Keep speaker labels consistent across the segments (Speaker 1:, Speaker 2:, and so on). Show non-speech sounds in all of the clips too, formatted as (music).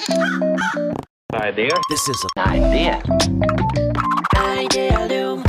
Speaker 1: Idea.
Speaker 2: This is an idea.
Speaker 3: Idealum.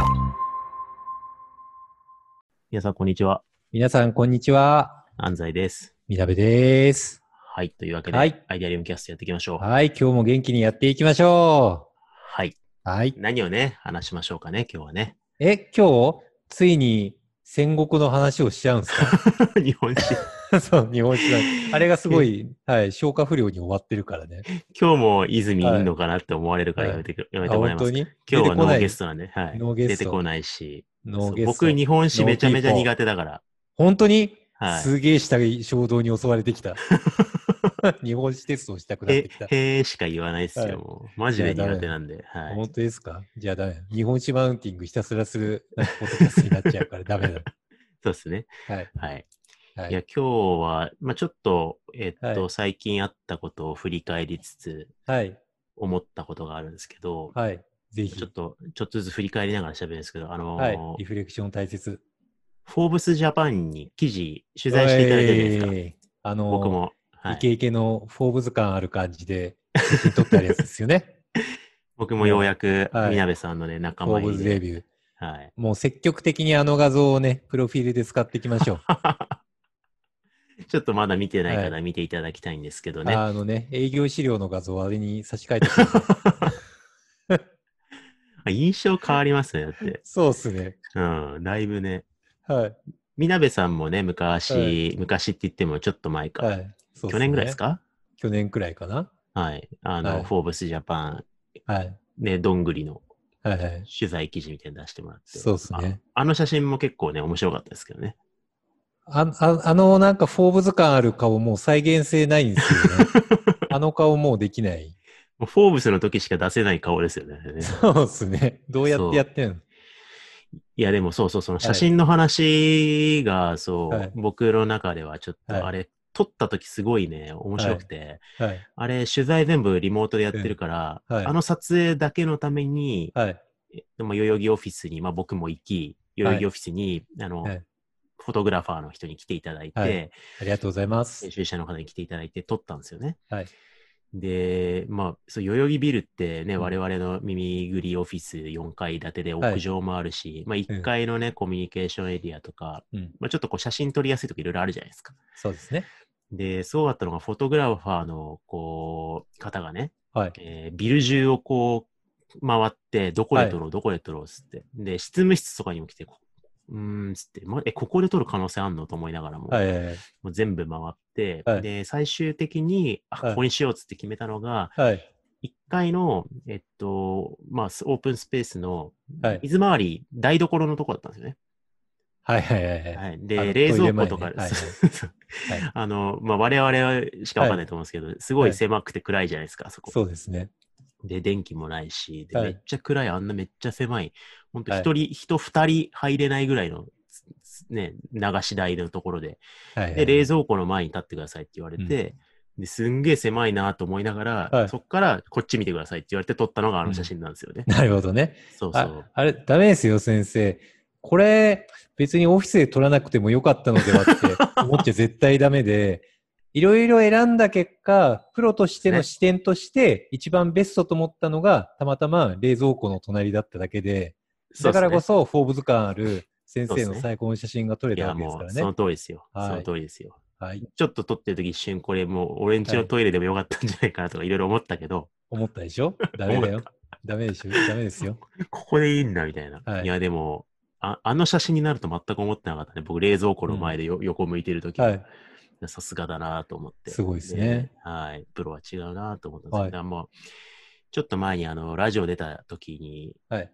Speaker 4: 皆さん、こんにちは。
Speaker 5: 皆さん、こんにちは。
Speaker 4: 安西です。
Speaker 5: みなべです。
Speaker 4: はい。というわけで、
Speaker 5: はい
Speaker 4: アイデアリウムキャストやっていきましょう。
Speaker 5: はい、今日も元気にやっていきましょ
Speaker 4: はい。
Speaker 5: う。はい。
Speaker 4: 何をね、話しましょうかね、今日はね。
Speaker 5: え、今日、ついに戦国の話をしちゃうんです (laughs)
Speaker 4: 日本史。
Speaker 5: か (laughs) そう、日本史だ。あれがすごい、はい、消化不良に終わってるからね。
Speaker 4: 今日も泉いんのかなって思われるからやめてく、やめてもらいます今日はノーゲ
Speaker 5: ス
Speaker 4: ストなんで、はい。
Speaker 5: ノーゲスト
Speaker 4: 出てこないし。
Speaker 5: ノーゲスト。
Speaker 4: 僕、日本史めちゃめちゃ苦手だから。
Speaker 5: 本当に、
Speaker 4: はい。
Speaker 5: すげえ下着衝動に襲われてきた。(laughs) 日本史テストをしたくなってきた。
Speaker 4: へへーしか言わないっすよ。マジで苦手なんで。はい。
Speaker 5: 本当ですか？じゃあダメ。日本史マウンティングひたすらするポッドキャストになっちゃうからダメだ。(laughs)
Speaker 4: そうですね。
Speaker 5: はい。
Speaker 4: はい。
Speaker 5: はい
Speaker 4: いや、今日は、まあちょっと、えっと、
Speaker 5: はい
Speaker 4: 最近あったことを振り返りつつ、
Speaker 5: はい。
Speaker 4: 思ったことがあるんですけど、
Speaker 5: はい。ぜひ
Speaker 4: ちょっ。と、ちょっとずつ振り返りながら喋るんですけど、あのー
Speaker 5: はい。リフレクション大切。
Speaker 4: フォーブスジャパンに記事、取材していただいたじゃないですか。
Speaker 5: おいあのー、
Speaker 4: 僕も。はい
Speaker 5: イケイケのフォーブズ感ある感じで、(laughs) 写真撮ってあるやつですよね。(laughs)
Speaker 4: 僕もようやく、
Speaker 5: はい
Speaker 4: みなべさんのね、仲間入り
Speaker 5: フォーブズレ
Speaker 4: で。
Speaker 5: ビュー。
Speaker 4: はい。
Speaker 5: もう積極的にあの画像をね、プロフィールで使っていきましょう。(laughs) (laughs)
Speaker 4: ちょっとまだ見てない
Speaker 5: は
Speaker 4: 方見ていただきたいんですけどね。
Speaker 5: あのね、営業資料の画像をあれに差し替えてください (laughs)
Speaker 4: 印象変わりますね、だって。
Speaker 5: そうっすね。
Speaker 4: うん、だいぶね。
Speaker 5: はい。
Speaker 4: みなべさんもね、昔、
Speaker 5: はい
Speaker 4: 昔って言ってもちょっと前か。
Speaker 5: はい。ね
Speaker 4: 去年ぐらいですか？
Speaker 5: 去年くらいかな。
Speaker 4: はい。あの、
Speaker 5: はい
Speaker 4: フォーブスジャパン、
Speaker 5: はい。
Speaker 4: ね、どんぐりの
Speaker 5: はいはい。
Speaker 4: 取材記事みたいなの出してもらって。
Speaker 5: そうっすね。
Speaker 4: あ。あの写真も結構ね、面白かったですけどね。
Speaker 5: あああのなんかフォーブズ感ある顔もう再現性ないんですよね。(laughs) あの顔もうできない。
Speaker 4: フォーブスの時しか出せない顔ですよね。
Speaker 5: そうっすね。どうやってやってんの？
Speaker 4: いや、でもそうそう、その写真の話が、そう、
Speaker 5: はい
Speaker 4: 僕の中ではちょっと、
Speaker 5: はい
Speaker 4: あれ、撮った時すごいね、面白くて、
Speaker 5: はい。
Speaker 4: あれ、取材全部リモートでやってるから、あの撮影だけのために、
Speaker 5: はい。
Speaker 4: えでも代々木オフィスに、まあ僕も行き、代々木オフィスに、あの、
Speaker 5: はい
Speaker 4: フォトグラファーの人に来ていただいて、
Speaker 5: はいありがとうございます
Speaker 4: 編。集者の方に来ていただいて撮ったんですよね。
Speaker 5: はい。
Speaker 4: で、まあ、そう、代々木ビルってね、
Speaker 5: うん
Speaker 4: 我々の耳ぐりオフィス4階建てで
Speaker 5: はい
Speaker 4: 屋上もあるし、まあ1階のね、コミュニケーションエリアとか、
Speaker 5: うん。
Speaker 4: まあちょっとこう写真撮りやすいとかいろいろあるじゃないですか。
Speaker 5: そうですね。
Speaker 4: で、そうだったのが、フォトグラファーの、こう、方がね、
Speaker 5: はい。
Speaker 4: えービル中をこう、回って、どこで撮ろう、どこで撮ろうっつって。で、執務室とかにも来て、こうーん、つって、ま、え、ここで撮る可能性あんの？と思いながらも、
Speaker 5: はいはいはい。
Speaker 4: もう全部回って、
Speaker 5: はい
Speaker 4: で、最終的に、あ、
Speaker 5: はい
Speaker 4: ここにしようっつって決めたのが、
Speaker 5: はい。
Speaker 4: 1階の、えっと、まあ、スオープンスペースの
Speaker 5: はい
Speaker 4: 水回り、台所のとこだったんですよね。
Speaker 5: はいはいはいはい。
Speaker 4: で、冷蔵庫とか、
Speaker 5: ねはい
Speaker 4: あの、まあ、我々しかわかんないと思うんですけど、すごい狭くて暗いじゃないですか、そこ。
Speaker 5: そうですね。
Speaker 4: で、電気もないし、で、
Speaker 5: はい
Speaker 4: めっちゃ暗い、あんなめっちゃ狭い、本当
Speaker 5: はい
Speaker 4: 一人、人二人入れないぐらいの、つね、流し台のところで、
Speaker 5: はいはい。
Speaker 4: で、冷蔵庫の前に立ってくださいって言われて、ですんげえ狭いなと思いながら、
Speaker 5: はい
Speaker 4: そっからこっち見てくださいって言われて撮ったのがあの写真なんですよね。
Speaker 5: なるほどね。
Speaker 4: そうそう
Speaker 5: あ。あれ、ダメですよ、先生。これ、別にオフィスで取らなくてもよかったのではって思っちゃ絶対ダメで、いろいろ選んだ結果、プロとしての視点として、一番ベストと思ったのが、たまたま冷蔵庫の隣だっただけで、だからこ
Speaker 4: そ
Speaker 5: そ、フォーブズ感ある先生の最高の写真が撮れたわけですからね。
Speaker 4: もうその通りですよ。
Speaker 5: はい
Speaker 4: その通りですよ。
Speaker 5: はい。
Speaker 4: ちょっと撮ってる時一瞬これもう俺んちのトイレでもよかったんじゃないかなとかいろいろ思ったけど、
Speaker 5: 思ったでしょ？ダメだよ。ダメでしょ？ダメですよ。
Speaker 4: ここでいいんだみたいな。
Speaker 5: はい
Speaker 4: い、や、でもあ、あの写真になると全く思ってなかったね。僕、冷蔵庫の前でよ、横向いてる時
Speaker 5: はい。
Speaker 4: さすがだなと思って。
Speaker 5: すごいですね
Speaker 4: はい。プロは違うなと思ったんですけど、
Speaker 5: はい
Speaker 4: もう、ちょっと前にあの、ラジオ出た時に、
Speaker 5: はい。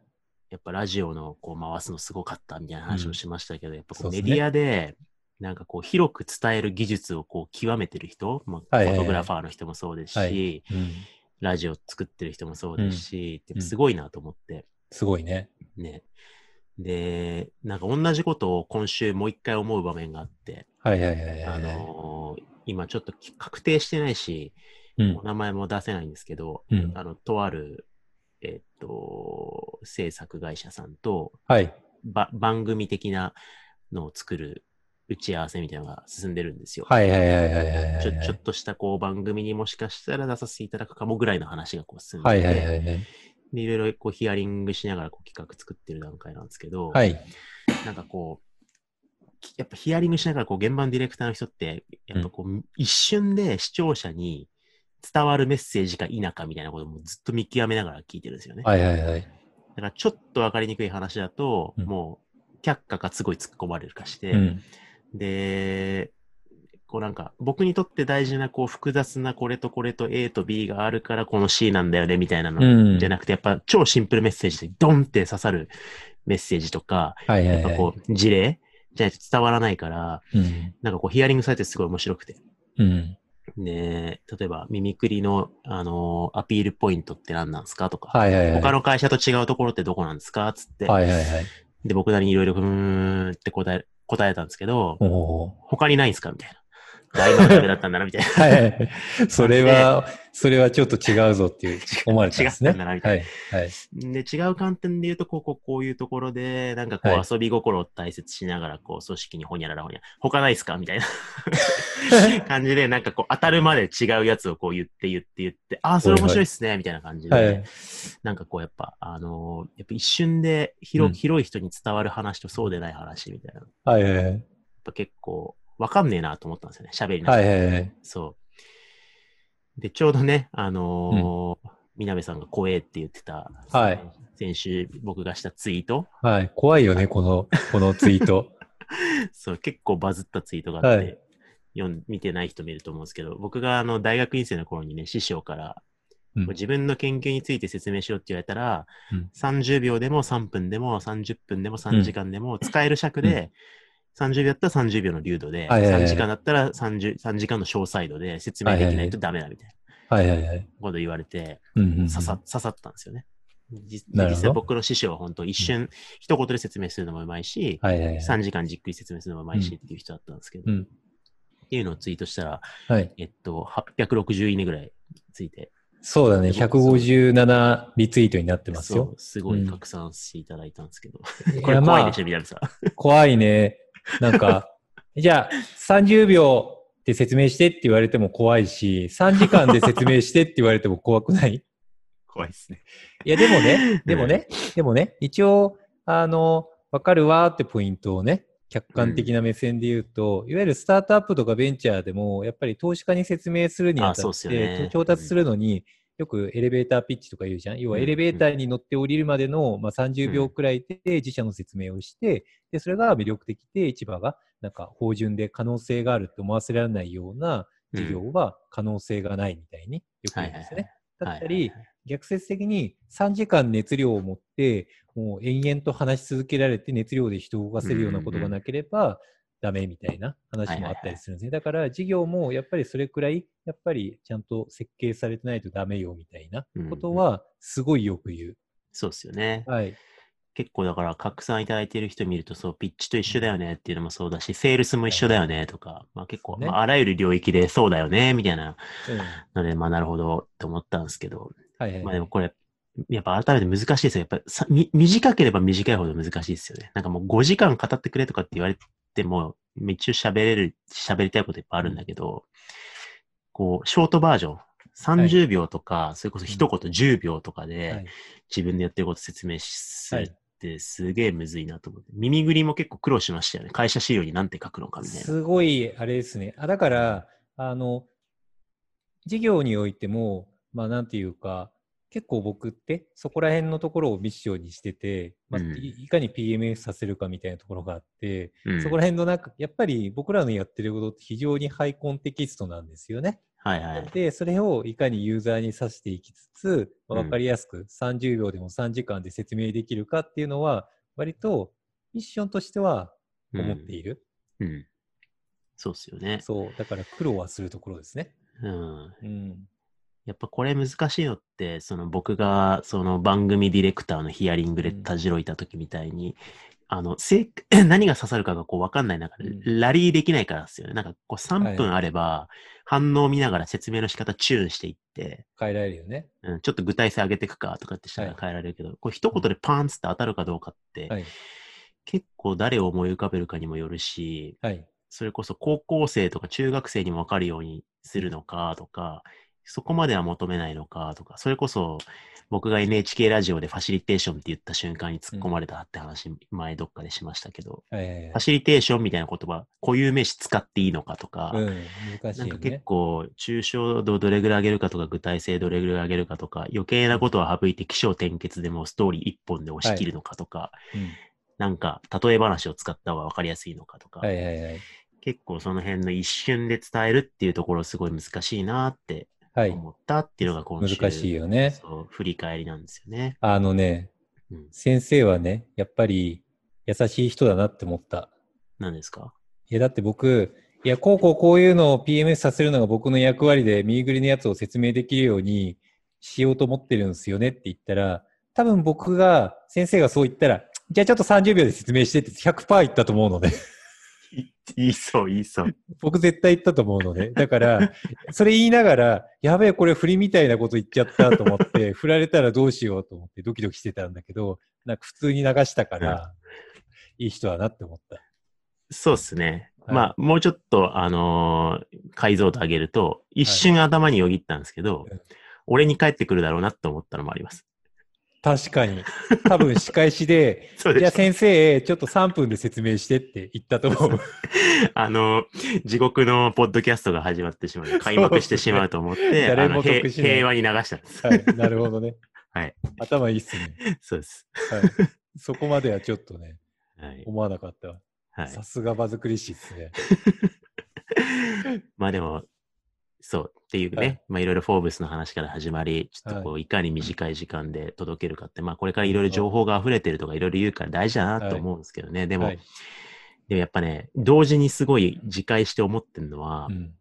Speaker 4: やっぱラジオのこう回すのすごかったみたいな話をしましたけど、やっぱこ
Speaker 5: そううですね
Speaker 4: メディアで、なんかこう広く伝える技術をこう極めてる人、まあ、フォトグラファーの人もそうですし、
Speaker 5: はいうん。
Speaker 4: ラジオ作ってる人もそうですし、
Speaker 5: うん
Speaker 4: すごいなと思って、
Speaker 5: すごいね。
Speaker 4: ね。で、なんか同じことを今週もう一回思う場面があって、
Speaker 5: はいはいはいはい。
Speaker 4: あのー今ちょっとき確定してないし、
Speaker 5: うん
Speaker 4: お。名前も出せないんですけど、
Speaker 5: うん。
Speaker 4: あの、とある、えっと、制作会社さんと、
Speaker 5: はい。
Speaker 4: ば番組的なのを作る打ち合わせみたいなのが進んでるんですよ。
Speaker 5: はいはいはいはいはいはい。
Speaker 4: ちょちょっとしたこう番組にもしかしたら出させていただくかもぐらいの話がこう進んでて、
Speaker 5: はいはいはいはい。
Speaker 4: でいろいろこうヒアリングしながらこう企画作ってる段階なんですけど、
Speaker 5: はい。
Speaker 4: なんかこう、きやっぱヒアリングしながらこう現場のディレクターの人って、やっぱこう、一瞬で視聴者に伝わるメッセージか否かみたいなこともずっと見極めながら聞いてるんですよね。
Speaker 5: はいはいはい。
Speaker 4: だからちょっとわかりにくい話だと、
Speaker 5: うん
Speaker 4: もう却下かすごい突っ込まれるかして、
Speaker 5: うん。
Speaker 4: で、こうなんか、僕にとって大事なこう複雑なこれとこれと A と B があるからこの C なんだよねみたいなの
Speaker 5: うん
Speaker 4: じゃなくて、やっぱ超シンプルメッセージでドンって刺さるメッセージとか、
Speaker 5: はいはいはい。
Speaker 4: やっぱこう事例じゃないと伝わらないから、
Speaker 5: うん。
Speaker 4: なんかこうヒアリングされてすごい面白くて。
Speaker 5: うん。
Speaker 4: で、例えば、ミミクリの、あのーアピールポイントって何なんですかとか、
Speaker 5: はいはいはい。
Speaker 4: 他の会社と違うところってどこなんですか？つって、
Speaker 5: はいはいはい。
Speaker 4: で、僕なりにいろいろふーんって答え、答えたんですけど、他にないんですか？みたいな。大丈夫だったんだな、みたいな。
Speaker 5: ー。はいはい。それは、それはちょっと違うぞっていう思われたんですね。
Speaker 4: 違ったんだなみた
Speaker 5: はいい。はい。
Speaker 4: で、違う観点で言うと、こう、こう、こういうところで、なんかこう、
Speaker 5: はい
Speaker 4: 遊び心を大切しながら、こう、組織にほにゃららほにゃ、他ないっすかみたいな (laughs) 感じで、なんかこう、当たるまで違うやつをこう言って言って言って、ああ、それ面白いっすね、みたいな感じで、
Speaker 5: はい。
Speaker 4: なんかこう、やっぱ、あのーやっぱ一瞬で広,、
Speaker 5: うん
Speaker 4: 広い人に伝わる話とそうでない話みたいな。
Speaker 5: はいはいはい。
Speaker 4: ぱ結構、わかんねえなと思ったんですよね、喋りながら。
Speaker 5: はいはいはい。
Speaker 4: そう。で、ちょうどね、あのーみなべさんが怖えって言ってた、
Speaker 5: はい
Speaker 4: 先週僕がしたツイート、
Speaker 5: はい。怖いよね、この、このツイート。(laughs)
Speaker 4: そう、結構バズったツイートがあって、
Speaker 5: はい
Speaker 4: 読ん見てない人見ると思うんですけど、僕があの大学院生の頃にね、師匠から、
Speaker 5: うん
Speaker 4: 自分の研究について説明しろって言われたら、
Speaker 5: うん
Speaker 4: 30秒でも3分でも30分でも3時間でも使える尺で、30秒だったら30秒の流度で、
Speaker 5: はいはいはい
Speaker 4: 3時間だったら 30, 3時間の詳細度で説明できないとダメだみたいな
Speaker 5: はいはいはい。
Speaker 4: こと言われて、
Speaker 5: うんうんうん
Speaker 4: 刺さ刺さったんですよね。実際僕の師匠は本当一瞬、一言で説明するのもうまいし、
Speaker 5: はいはいはい。
Speaker 4: 3時間じっくり説明するのもうまいしっていう人だったんですけど、
Speaker 5: うん。
Speaker 4: っていうのをツイートしたら、
Speaker 5: はい。
Speaker 4: えっと、860いいねぐらいついて、
Speaker 5: そうだね。157リツイートになってますよ。
Speaker 4: すごい拡散していただいたんですけど、
Speaker 5: い (laughs)
Speaker 4: これ怖いでしょ、みなみさん。
Speaker 5: 怖いね。なんか、じゃあ、30秒で説明してって言われても怖いし、3時間で説明してって言われても怖くない？(laughs)
Speaker 4: 怖いですね。
Speaker 5: いや、でもね、でもね、でもね、一応、あの、わかるわーってポイントをね、客観的な目線で言うと、いわゆるスタートアップとかベンチャーでも、やっぱり投資家に説明するにあたって、
Speaker 4: ね。
Speaker 5: 調達するのに、よくエレベーターピッチとか言うじゃん。要は
Speaker 4: うん
Speaker 5: エレベーターに乗って降りるまでの、まあ、30秒くらいで自社の説明をして、で、それが魅力的で市場がなんか法順で可能性があるって思わせられないような事業は可能性がないみたいによく言うんですよね。だったり、逆説的に3時間熱量を持って、もう延々と話し続けられて熱量で人を動かせるようなことがなければダメみたいな話もあったりするんですね。だから事業もやっぱりそれくらい、やっぱりちゃんと設計されてないとダメよみたいなことはすごいよく言う。
Speaker 4: そうですよね。
Speaker 5: はい。
Speaker 4: 結構だから、拡散いただいている人見ると、そう、ピッチと一緒だよねっていうのもそうだし、セールスも一緒だよねとか、まあ結構、まあ、あらゆる領域でそうだよね、みたいな
Speaker 5: うん
Speaker 4: ので、まあなるほどって思ったんですけど、
Speaker 5: はいはい、
Speaker 4: まあでもこれ、やっぱ改めて難しいですよ。やっぱさみ短ければ短いほど難しいですよね。なんかもう5時間語ってくれとかって言われても、一応喋れる、喋りたいこといっぱいあるんだけど、こう、ショートバージョン、30秒とか、それこそ一言10秒とかで、
Speaker 5: はい
Speaker 4: 自分でやってること説明する
Speaker 5: はい
Speaker 4: ってすげえむずいなと思って。耳ぐりも結構苦労しましたよね。会社資料に何て書くのかみたいな。
Speaker 5: すごい、あれですね。あ、だから、あの、事業においても、まあ、なんていうか、結構僕って、そこら辺のところをミッションにしてて、まあ、
Speaker 4: うん
Speaker 5: いいかに PMS させるかみたいなところがあって、
Speaker 4: うん
Speaker 5: そこら辺の中、やっぱり僕らのやってることって非常にハイコンテキストなんですよね。
Speaker 4: はいはい。
Speaker 5: で、それをいかにユーザーにさせていきつつ、まあ
Speaker 4: うん
Speaker 5: わかりやすく30秒でも3時間で説明できるかっていうのは、割とミッションとしては思っている。
Speaker 4: うん。うん。そうっすよね。
Speaker 5: そう、だから苦労はするところですね。
Speaker 4: うん。
Speaker 5: うん。
Speaker 4: やっぱこれ難しいのって、その僕がその番組ディレクターのヒアリングで
Speaker 5: うん
Speaker 4: たじろいた時みたいに、あの、せ (clears throat) 何が刺さるかがこう分かんない中で、
Speaker 5: う
Speaker 4: ラリーできないからですよね。なんかこう3分
Speaker 5: はい
Speaker 4: あれば、反応を見ながら説明の仕方チューンしていって、
Speaker 5: 変えられるよね。
Speaker 4: うん、ちょっと具体性上げていくかとかってしたら
Speaker 5: はい
Speaker 4: 変えられるけど、こう一言でパーンつって当たるかどうかって、
Speaker 5: はい。
Speaker 4: 結構誰を思い浮かべるかにもよるし、
Speaker 5: はい。
Speaker 4: それこそ高校生とか中学生にもわかるようにするのかとか、そこまでは求めないのかとか、それこそ僕が NHK ラジオでファシリテーションって言った瞬間に突っ込まれたって話、前どっかでしましたけど、
Speaker 5: はいはいはい
Speaker 4: ファシリテーションみたいな言葉、固有名詞使っていいのかとか、
Speaker 5: うん、難しいよ
Speaker 4: なんか結
Speaker 5: ね。
Speaker 4: 構、抽象度どれぐらい上げるかとか、具体性どれぐらい上げるかとか、余計なことは省いて起承転結でもストーリー一本で押し切るのかとか、
Speaker 5: うん
Speaker 4: なんか、例え話を使った方が分かりやすいのかとか、
Speaker 5: はいはいはい。
Speaker 4: 結構その辺の一瞬で伝えるっていうところすごい難しいなって
Speaker 5: はい。
Speaker 4: 思ったっていうのが今週、
Speaker 5: 難しいよね。
Speaker 4: そう振り返りなんですよね。
Speaker 5: あのね、
Speaker 4: うん。
Speaker 5: 先生はね、やっぱり優しい人だなって思った。
Speaker 4: 何ですか？
Speaker 5: いや、だって僕、いや、こうこうこういうのを PMS させるのが僕の役割で、右ぐりのやつを説明できるようにしようと思ってるんですよねって言ったら、多分僕が、先生がそう言ったら、じゃあちょっと30秒で説明してって100%言ったと思うので、(laughs)
Speaker 4: いいそう、いいそう。
Speaker 5: 僕絶対言ったと思うので、だから、それ言いながら、やべえ、これ振りみたいなこと言っちゃったと思って、(laughs) 振られたらどうしようと思ってドキドキしてたんだけど、なんか普通に流したから、いい人だなって思った。
Speaker 4: そうですね。
Speaker 5: はい
Speaker 4: まあ、もうちょっと、あのー解像度上げると、一瞬頭によぎったんですけど、
Speaker 5: うん
Speaker 4: 俺に帰ってくるだろうなって思ったのもあります。
Speaker 5: 確かに。多分仕返しで、(laughs) じゃあ
Speaker 4: す。
Speaker 5: 先生、ちょっと3分で説明してって言ったと思う。(laughs)
Speaker 4: あの、地獄のポッドキャストが始まってしまう、開幕してしまうと思って、(laughs)
Speaker 5: 誰も
Speaker 4: 平
Speaker 5: 得しない
Speaker 4: 平和に流したんです。
Speaker 5: はい、なるほどね。
Speaker 4: はい。
Speaker 5: 頭いいっすね。
Speaker 4: そうです。
Speaker 5: はい。そこまではちょっとね、
Speaker 4: はい。
Speaker 5: 思わなかったさすが場作り師っすね。
Speaker 4: まあでも、そうっていうね、
Speaker 5: はい
Speaker 4: まあいろいろフォーブスの話から始まり、ちょっとこう、いかに短い時間で届けるかって、まあこれからいろいろ情報が溢れてるとかいろいろ言うから大事だなと思うんですけどね。でも、
Speaker 5: はい。
Speaker 4: でもやっぱね、同時にすごい自戒して思ってるのは、
Speaker 5: うん。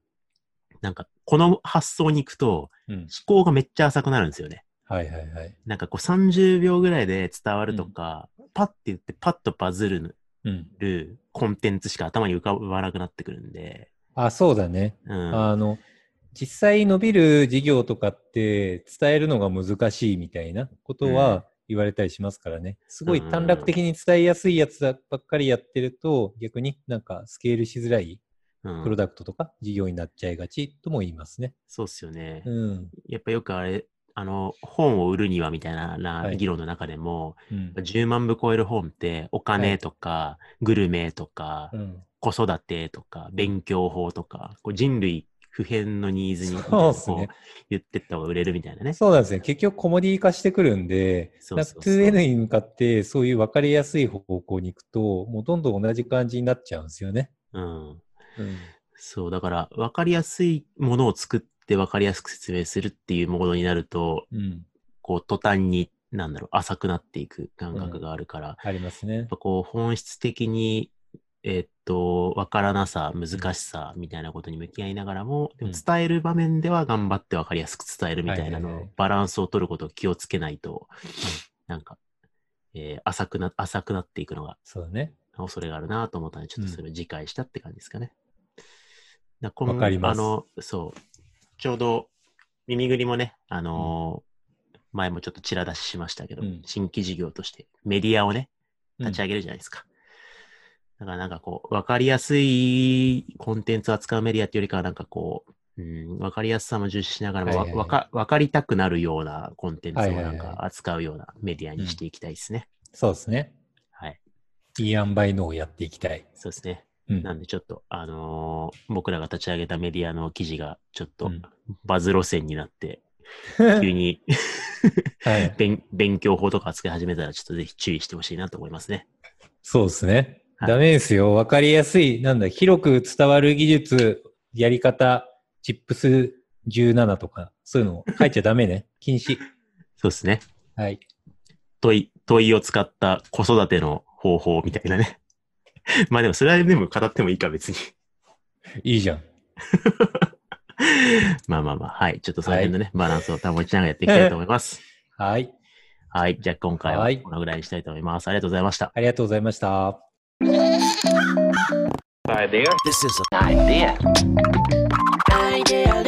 Speaker 4: なんかこの発想に行くと
Speaker 5: うん。
Speaker 4: 思考がめっちゃ浅くなるんですよね。
Speaker 5: はいはいはい。
Speaker 4: なんかこう30秒ぐらいで伝わるとか、パッて言ってパッとバズる
Speaker 5: うん。
Speaker 4: コンテンツしか頭に浮かばなくなってくるんで、
Speaker 5: あ、そうだね。
Speaker 4: うん。
Speaker 5: あの、実際伸びる事業とかって伝えるのが難しいみたいなこと
Speaker 4: うん
Speaker 5: は言われたりしますからね。すごい
Speaker 4: うん
Speaker 5: 短絡的に伝えやすいやつばっかりやってると逆になんかスケールしづらい
Speaker 4: うん
Speaker 5: プロダクトとか事業になっちゃいがちとも言いますね。
Speaker 4: そうっすよね。
Speaker 5: うん。
Speaker 4: やっぱよくあれ、あの、本を売るにはみたいな議論の中でも、
Speaker 5: うん。
Speaker 4: 10万部超える本って、お金とか、グルメとか、
Speaker 5: うん、
Speaker 4: 子育てとか、勉強法とか、こう人類普遍のニーズに
Speaker 5: そう
Speaker 4: 言ってった方が売れるみたいなね。
Speaker 5: そうなんですね。結局コモディ化してくるんで、
Speaker 4: そうそうそう
Speaker 5: 2N に向かってそういう分かりやすい方向に行くと、もうどんどん同じ感じになっちゃうんですよね。
Speaker 4: うん。
Speaker 5: うん。
Speaker 4: そう、だから、分かりやすいものを作って分かりやすく説明するっていうモードになると、
Speaker 5: うん。
Speaker 4: こう、途端に、なんだろう、浅くなっていく感覚があるから、
Speaker 5: ありますね
Speaker 4: やっ。ぱこう本質的に、えっと、わからなさ、難しさみたいなことに向き合いながらも、でも
Speaker 5: うん。
Speaker 4: 伝える場面では頑張ってわかりやすく伝えるみたいなのバランスを取ることを気をつけないと、なんか、えー浅くな、浅くなっていくのが
Speaker 5: そうだね。
Speaker 4: 恐れがあるなと思ったので、ちょっとそれを自戒したって感じですかね。だこ
Speaker 5: わかります。
Speaker 4: あの、そう、ちょうど耳ぐりもね、あのー前もちょっとちら出ししましたけど、
Speaker 5: うん。
Speaker 4: 新規事業としてメディアをね、
Speaker 5: うん。
Speaker 4: 立ち上げるじゃないですか。だからなんかこう、わかりやすいコンテンツを扱うメディアっていうよりかはなんかこう、うん、わかりやすさも重視しながらもわ、
Speaker 5: はいはいはい
Speaker 4: わか、わかりたくなるようなコンテンツをないんか扱うようなメディアにしていきたいですね。
Speaker 5: そうですね。
Speaker 4: はい。
Speaker 5: いい塩梅のをやっていきたい。
Speaker 4: そうですね。
Speaker 5: うん。
Speaker 4: なんでちょっと、あのー僕らが立ち上げたメディアの記事がちょっと
Speaker 5: うん
Speaker 4: バズ路線になって、(laughs) 急に
Speaker 5: はい。
Speaker 4: 勉勉強法とか扱い始めたらちょっとぜひ注意してほしいなと思いますね。
Speaker 5: そうですね。
Speaker 4: はい
Speaker 5: ダメですよ。わかりやすい、なんだ、広く伝わる技術、やり方、チップス17とか、そういうの書いちゃダメね。(laughs) 禁止。
Speaker 4: そうですね。
Speaker 5: はい。
Speaker 4: 問い、問いを使った子育ての方法みたいなね。(laughs) まあでもそれはでも語ってもいいか別に。
Speaker 5: いいじゃん。(laughs)
Speaker 4: まあまあまあ、はい。ちょっとその辺のね、バランスを保ちながらやっていきたいと思います。
Speaker 5: はい。
Speaker 4: はい。じゃあ今回は
Speaker 5: はい
Speaker 4: このぐらいにしたいと思います。ありがとうございました。
Speaker 5: ありがとうございました。
Speaker 1: Idea.
Speaker 2: This is an idea.
Speaker 3: Idea